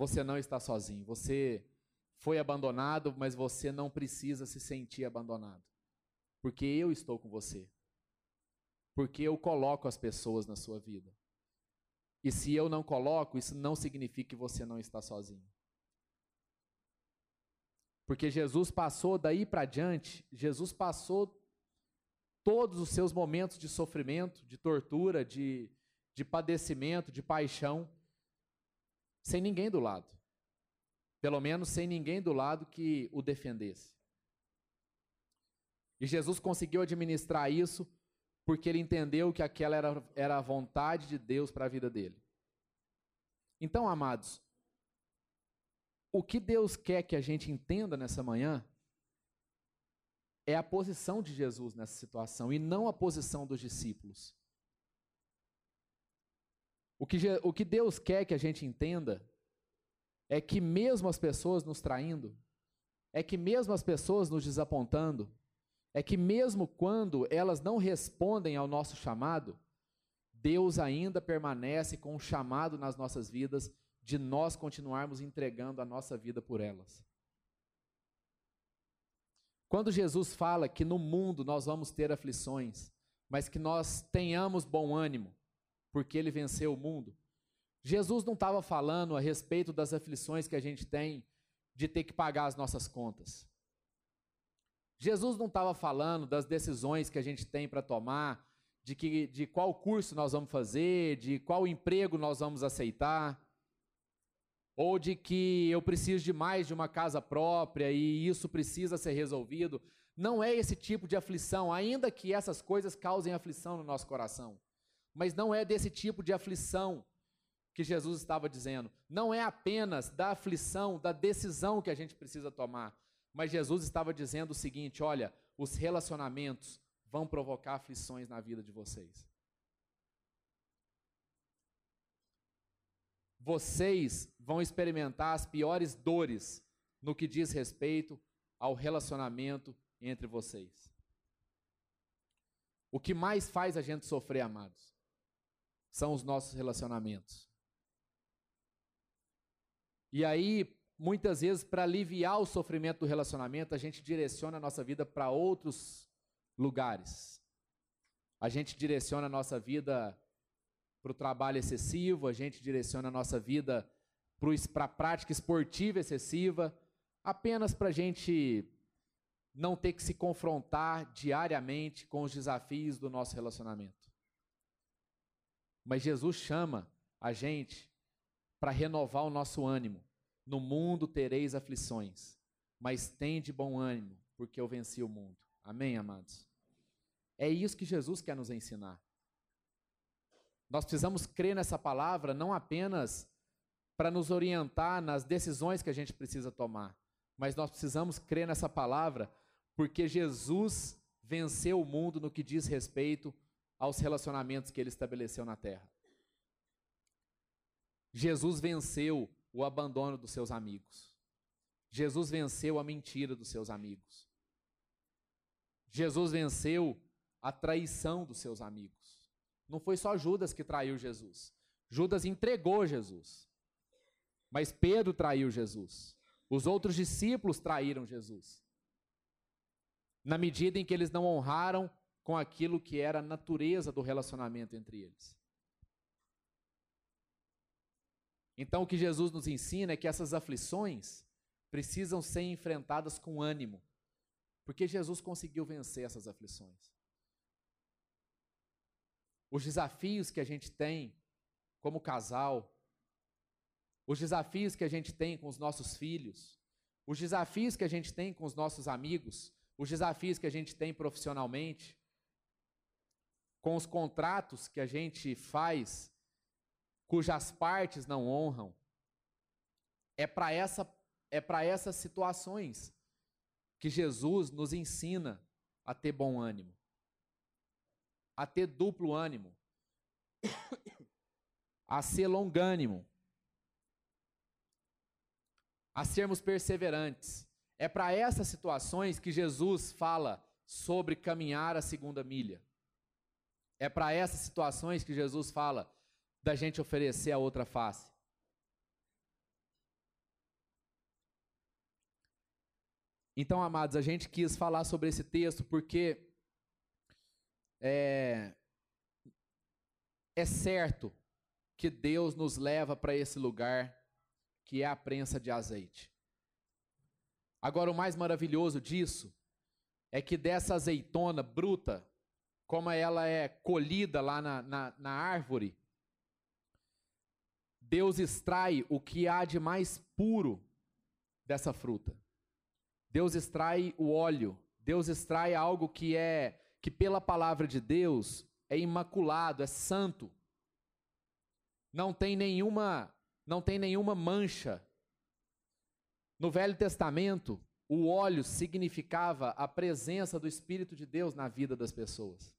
você não está sozinho. Você foi abandonado, mas você não precisa se sentir abandonado. Porque eu estou com você. Porque eu coloco as pessoas na sua vida. E se eu não coloco, isso não significa que você não está sozinho. Porque Jesus passou daí para diante, Jesus passou todos os seus momentos de sofrimento, de tortura, de, de padecimento, de paixão sem ninguém do lado. Pelo menos sem ninguém do lado que o defendesse. E Jesus conseguiu administrar isso porque ele entendeu que aquela era, era a vontade de Deus para a vida dele. Então, amados, o que Deus quer que a gente entenda nessa manhã é a posição de Jesus nessa situação e não a posição dos discípulos. O que, o que Deus quer que a gente entenda é que, mesmo as pessoas nos traindo, é que, mesmo as pessoas nos desapontando, é que, mesmo quando elas não respondem ao nosso chamado, Deus ainda permanece com um chamado nas nossas vidas de nós continuarmos entregando a nossa vida por elas. Quando Jesus fala que no mundo nós vamos ter aflições, mas que nós tenhamos bom ânimo, porque ele venceu o mundo. Jesus não estava falando a respeito das aflições que a gente tem de ter que pagar as nossas contas. Jesus não estava falando das decisões que a gente tem para tomar, de, que, de qual curso nós vamos fazer, de qual emprego nós vamos aceitar, ou de que eu preciso de mais de uma casa própria e isso precisa ser resolvido. Não é esse tipo de aflição, ainda que essas coisas causem aflição no nosso coração. Mas não é desse tipo de aflição que Jesus estava dizendo. Não é apenas da aflição, da decisão que a gente precisa tomar. Mas Jesus estava dizendo o seguinte: olha, os relacionamentos vão provocar aflições na vida de vocês. Vocês vão experimentar as piores dores no que diz respeito ao relacionamento entre vocês. O que mais faz a gente sofrer, amados, são os nossos relacionamentos. E aí, muitas vezes, para aliviar o sofrimento do relacionamento, a gente direciona a nossa vida para outros lugares. A gente direciona a nossa vida para o trabalho excessivo, a gente direciona a nossa vida para a prática esportiva excessiva, apenas para a gente não ter que se confrontar diariamente com os desafios do nosso relacionamento. Mas Jesus chama a gente para renovar o nosso ânimo. No mundo tereis aflições, mas tende bom ânimo, porque eu venci o mundo. Amém, amados? É isso que Jesus quer nos ensinar. Nós precisamos crer nessa palavra não apenas para nos orientar nas decisões que a gente precisa tomar, mas nós precisamos crer nessa palavra porque Jesus venceu o mundo no que diz respeito aos relacionamentos que ele estabeleceu na terra. Jesus venceu o abandono dos seus amigos. Jesus venceu a mentira dos seus amigos. Jesus venceu a traição dos seus amigos. Não foi só Judas que traiu Jesus. Judas entregou Jesus. Mas Pedro traiu Jesus. Os outros discípulos traíram Jesus na medida em que eles não honraram com aquilo que era a natureza do relacionamento entre eles. Então, o que Jesus nos ensina é que essas aflições precisam ser enfrentadas com ânimo, porque Jesus conseguiu vencer essas aflições. Os desafios que a gente tem como casal, os desafios que a gente tem com os nossos filhos, os desafios que a gente tem com os nossos amigos, os desafios que a gente tem profissionalmente, com os contratos que a gente faz, cujas partes não honram, é para essa, é para essas situações que Jesus nos ensina a ter bom ânimo, a ter duplo ânimo, a ser longânimo, a sermos perseverantes. É para essas situações que Jesus fala sobre caminhar a segunda milha. É para essas situações que Jesus fala da gente oferecer a outra face. Então, amados, a gente quis falar sobre esse texto porque é, é certo que Deus nos leva para esse lugar que é a prensa de azeite. Agora, o mais maravilhoso disso é que dessa azeitona bruta, como ela é colhida lá na, na, na árvore, Deus extrai o que há de mais puro dessa fruta. Deus extrai o óleo, Deus extrai algo que é que pela palavra de Deus é imaculado, é santo. Não tem nenhuma não tem nenhuma mancha, no Velho Testamento, o óleo significava a presença do Espírito de Deus na vida das pessoas.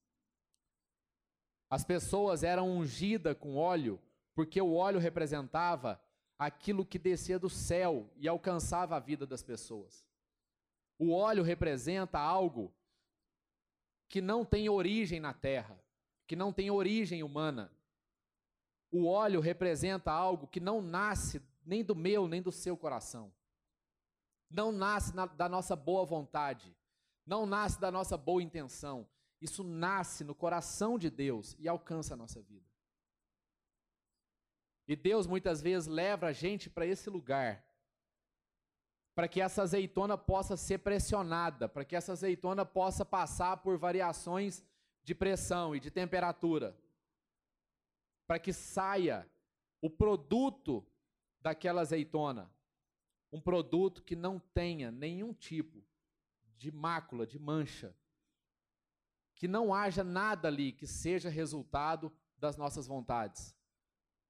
As pessoas eram ungidas com óleo porque o óleo representava aquilo que descia do céu e alcançava a vida das pessoas. O óleo representa algo que não tem origem na terra, que não tem origem humana. O óleo representa algo que não nasce nem do meu nem do seu coração não nasce na, da nossa boa vontade, não nasce da nossa boa intenção. Isso nasce no coração de Deus e alcança a nossa vida. E Deus muitas vezes leva a gente para esse lugar, para que essa azeitona possa ser pressionada, para que essa azeitona possa passar por variações de pressão e de temperatura, para que saia o produto daquela azeitona, um produto que não tenha nenhum tipo de mácula, de mancha, que não haja nada ali que seja resultado das nossas vontades,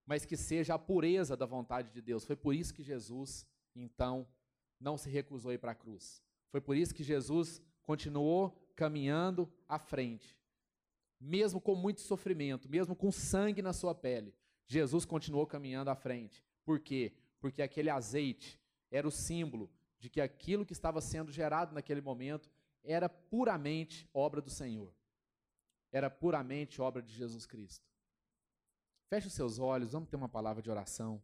mas que seja a pureza da vontade de Deus. Foi por isso que Jesus, então, não se recusou a ir para a cruz. Foi por isso que Jesus continuou caminhando à frente. Mesmo com muito sofrimento, mesmo com sangue na sua pele, Jesus continuou caminhando à frente. Por quê? Porque aquele azeite era o símbolo de que aquilo que estava sendo gerado naquele momento era puramente obra do Senhor era puramente obra de Jesus Cristo. Feche os seus olhos, vamos ter uma palavra de oração.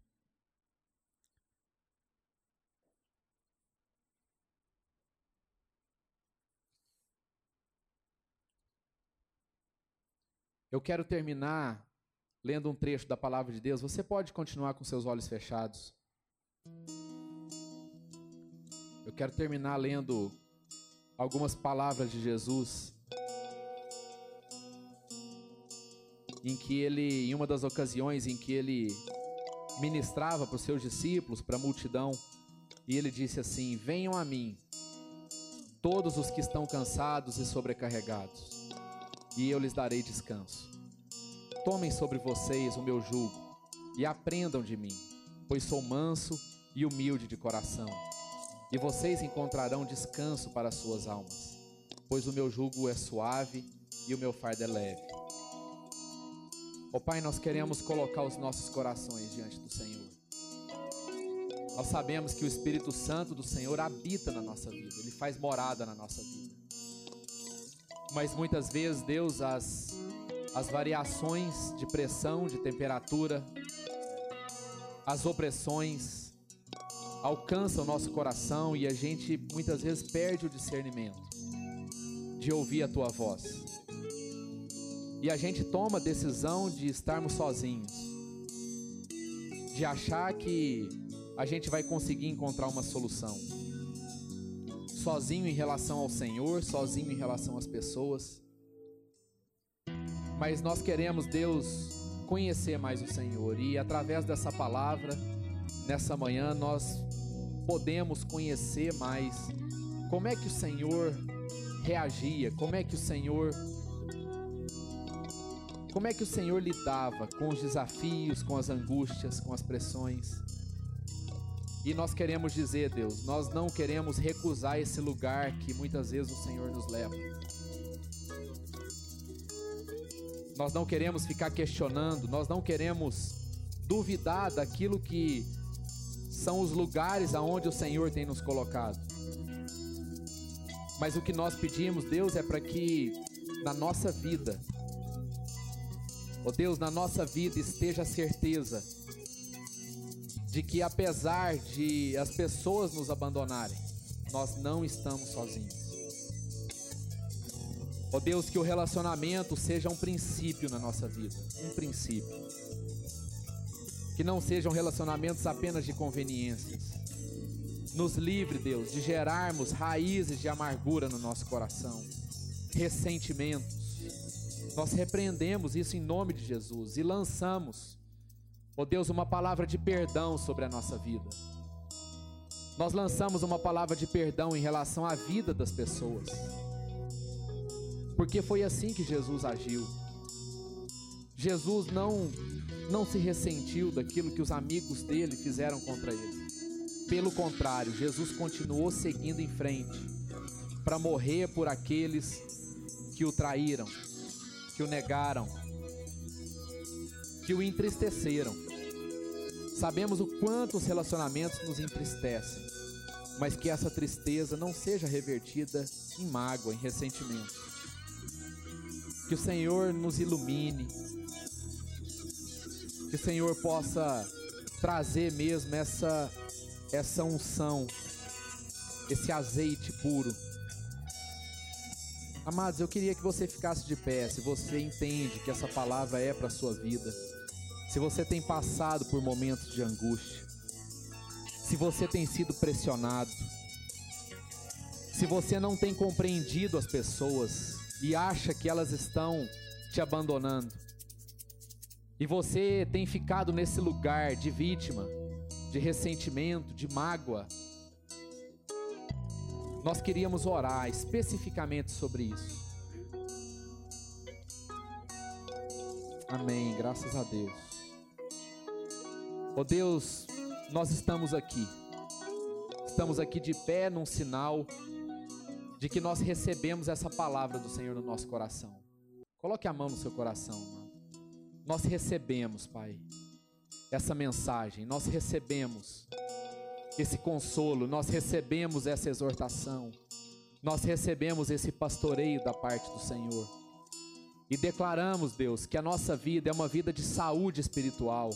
Eu quero terminar lendo um trecho da palavra de Deus. Você pode continuar com seus olhos fechados. Eu quero terminar lendo algumas palavras de Jesus em que ele, em uma das ocasiões em que ele ministrava para os seus discípulos, para a multidão, e ele disse assim: Venham a mim, todos os que estão cansados e sobrecarregados, e eu lhes darei descanso. Tomem sobre vocês o meu jugo e aprendam de mim, pois sou manso e humilde de coração, e vocês encontrarão descanso para as suas almas, pois o meu jugo é suave e o meu fardo é leve. Ó oh, Pai, nós queremos colocar os nossos corações diante do Senhor. Nós sabemos que o Espírito Santo do Senhor habita na nossa vida, ele faz morada na nossa vida. Mas muitas vezes, Deus, as, as variações de pressão, de temperatura, as opressões alcançam o nosso coração e a gente muitas vezes perde o discernimento de ouvir a tua voz e a gente toma a decisão de estarmos sozinhos, de achar que a gente vai conseguir encontrar uma solução. Sozinho em relação ao Senhor, sozinho em relação às pessoas. Mas nós queremos, Deus, conhecer mais o Senhor e através dessa palavra, nessa manhã, nós podemos conhecer mais como é que o Senhor reagia, como é que o Senhor como é que o Senhor lidava com os desafios, com as angústias, com as pressões? E nós queremos dizer, Deus, nós não queremos recusar esse lugar que muitas vezes o Senhor nos leva. Nós não queremos ficar questionando, nós não queremos duvidar daquilo que são os lugares aonde o Senhor tem nos colocado. Mas o que nós pedimos, Deus, é para que na nossa vida Ó oh Deus, na nossa vida esteja a certeza de que apesar de as pessoas nos abandonarem, nós não estamos sozinhos. Ó oh Deus, que o relacionamento seja um princípio na nossa vida, um princípio. Que não sejam relacionamentos apenas de conveniências. Nos livre, Deus, de gerarmos raízes de amargura no nosso coração, ressentimentos, nós repreendemos isso em nome de Jesus e lançamos, ó oh Deus, uma palavra de perdão sobre a nossa vida. Nós lançamos uma palavra de perdão em relação à vida das pessoas. Porque foi assim que Jesus agiu. Jesus não não se ressentiu daquilo que os amigos dele fizeram contra ele. Pelo contrário, Jesus continuou seguindo em frente para morrer por aqueles que o traíram, que o negaram, que o entristeceram. Sabemos o quanto os relacionamentos nos entristecem, mas que essa tristeza não seja revertida em mágoa, em ressentimento. Que o Senhor nos ilumine, que o Senhor possa trazer mesmo essa essa unção, esse azeite puro Amados, eu queria que você ficasse de pé, se você entende que essa palavra é para a sua vida, se você tem passado por momentos de angústia, se você tem sido pressionado, Se você não tem compreendido as pessoas e acha que elas estão te abandonando, e você tem ficado nesse lugar de vítima, de ressentimento, de mágoa, nós queríamos orar especificamente sobre isso. Amém, graças a Deus. Oh Deus, nós estamos aqui. Estamos aqui de pé num sinal de que nós recebemos essa palavra do Senhor no nosso coração. Coloque a mão no seu coração. Nós recebemos, Pai, essa mensagem. Nós recebemos esse consolo, nós recebemos essa exortação. Nós recebemos esse pastoreio da parte do Senhor. E declaramos, Deus, que a nossa vida é uma vida de saúde espiritual.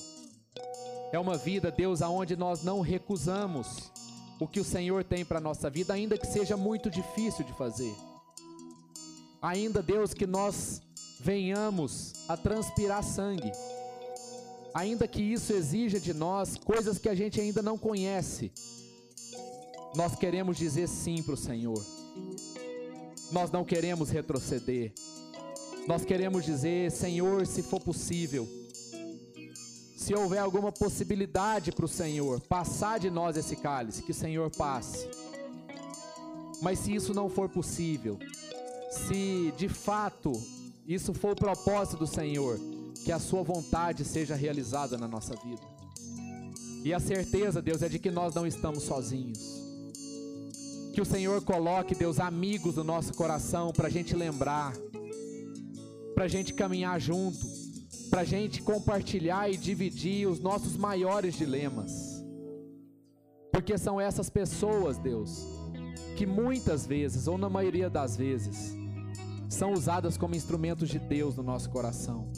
É uma vida, Deus, aonde nós não recusamos o que o Senhor tem para a nossa vida, ainda que seja muito difícil de fazer. Ainda, Deus, que nós venhamos a transpirar sangue. Ainda que isso exija de nós coisas que a gente ainda não conhece. Nós queremos dizer sim para o Senhor. Nós não queremos retroceder. Nós queremos dizer, Senhor, se for possível, se houver alguma possibilidade para o Senhor passar de nós esse cálice, que o Senhor passe. Mas se isso não for possível, se de fato isso for o propósito do Senhor, que a Sua vontade seja realizada na nossa vida. E a certeza, Deus, é de que nós não estamos sozinhos. Que o Senhor coloque, Deus, amigos no nosso coração para a gente lembrar para a gente caminhar junto, para a gente compartilhar e dividir os nossos maiores dilemas. Porque são essas pessoas, Deus, que muitas vezes, ou na maioria das vezes, são usadas como instrumentos de Deus no nosso coração.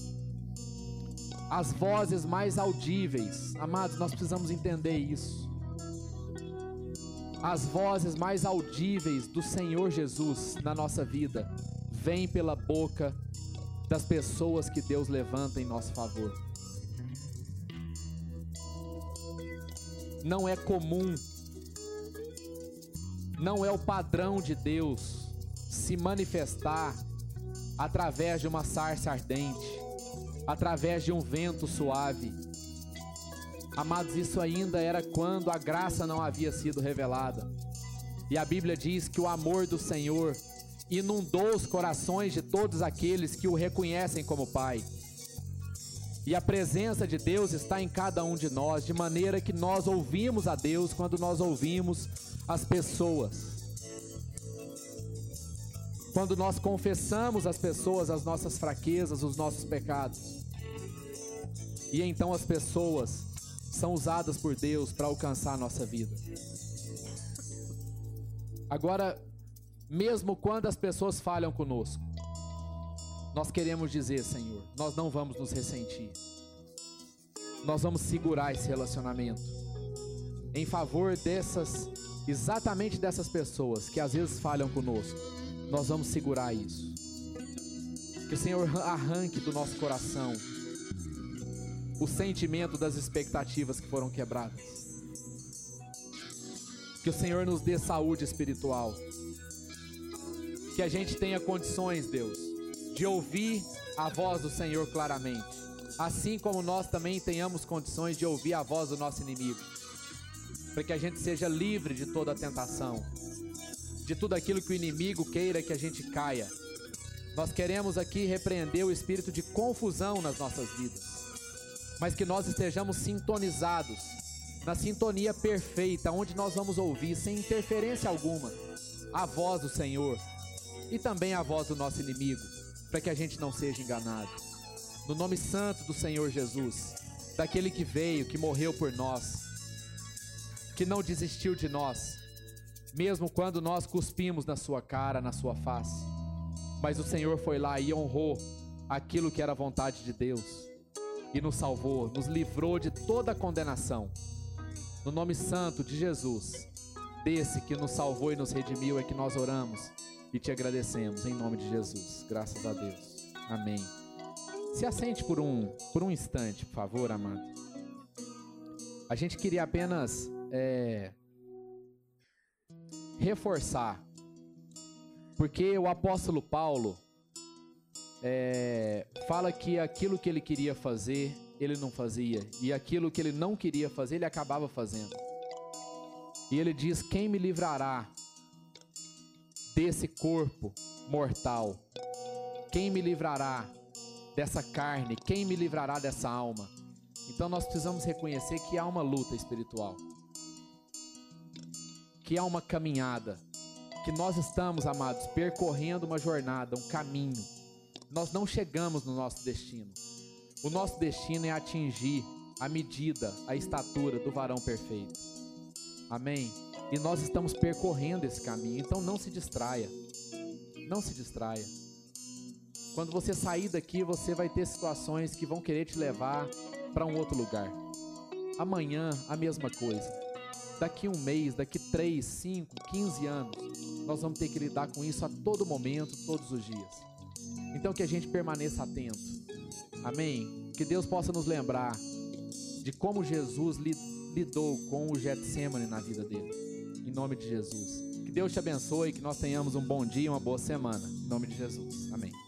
As vozes mais audíveis, amados, nós precisamos entender isso. As vozes mais audíveis do Senhor Jesus na nossa vida vêm pela boca das pessoas que Deus levanta em nosso favor. Não é comum, não é o padrão de Deus se manifestar através de uma sarça ardente, através de um vento suave. Amados, isso ainda era quando a graça não havia sido revelada. E a Bíblia diz que o amor do Senhor inundou os corações de todos aqueles que o reconhecem como Pai. E a presença de Deus está em cada um de nós, de maneira que nós ouvimos a Deus quando nós ouvimos as pessoas. Quando nós confessamos às pessoas as nossas fraquezas, os nossos pecados. E então as pessoas são usadas por Deus para alcançar a nossa vida. Agora, mesmo quando as pessoas falham conosco. Nós queremos dizer, Senhor, nós não vamos nos ressentir. Nós vamos segurar esse relacionamento em favor dessas, exatamente dessas pessoas que às vezes falham conosco. Nós vamos segurar isso. Que o Senhor arranque do nosso coração o sentimento das expectativas que foram quebradas. Que o Senhor nos dê saúde espiritual que a gente tenha condições, Deus, de ouvir a voz do Senhor claramente, assim como nós também tenhamos condições de ouvir a voz do nosso inimigo, para que a gente seja livre de toda tentação, de tudo aquilo que o inimigo queira que a gente caia. Nós queremos aqui repreender o espírito de confusão nas nossas vidas, mas que nós estejamos sintonizados na sintonia perfeita, onde nós vamos ouvir sem interferência alguma a voz do Senhor e também a voz do nosso inimigo, para que a gente não seja enganado. No nome santo do Senhor Jesus, daquele que veio, que morreu por nós, que não desistiu de nós, mesmo quando nós cuspimos na sua cara, na sua face. Mas o Senhor foi lá e honrou aquilo que era vontade de Deus e nos salvou, nos livrou de toda condenação. No nome santo de Jesus, desse que nos salvou e nos redimiu, é que nós oramos e te agradecemos em nome de Jesus. Graças a Deus. Amém. Se assente por um, por um instante, por favor, amado. A gente queria apenas é, reforçar Porque o apóstolo Paulo é, fala que aquilo que ele queria fazer, ele não fazia. E aquilo que ele não queria fazer, ele acabava fazendo. E ele diz: Quem me livrará desse corpo mortal? Quem me livrará dessa carne? Quem me livrará dessa alma? Então nós precisamos reconhecer que há uma luta espiritual, que há uma caminhada, que nós estamos, amados, percorrendo uma jornada, um caminho. Nós não chegamos no nosso destino. O nosso destino é atingir a medida, a estatura do varão perfeito. Amém? E nós estamos percorrendo esse caminho, então não se distraia. Não se distraia. Quando você sair daqui, você vai ter situações que vão querer te levar para um outro lugar. Amanhã, a mesma coisa. Daqui um mês, daqui 3, 5, 15 anos, nós vamos ter que lidar com isso a todo momento, todos os dias. Então que a gente permaneça atento. Amém? Que Deus possa nos lembrar de como Jesus lidou com o Getsemane na vida dele. Em nome de Jesus. Que Deus te abençoe, que nós tenhamos um bom dia, uma boa semana. Em nome de Jesus. Amém.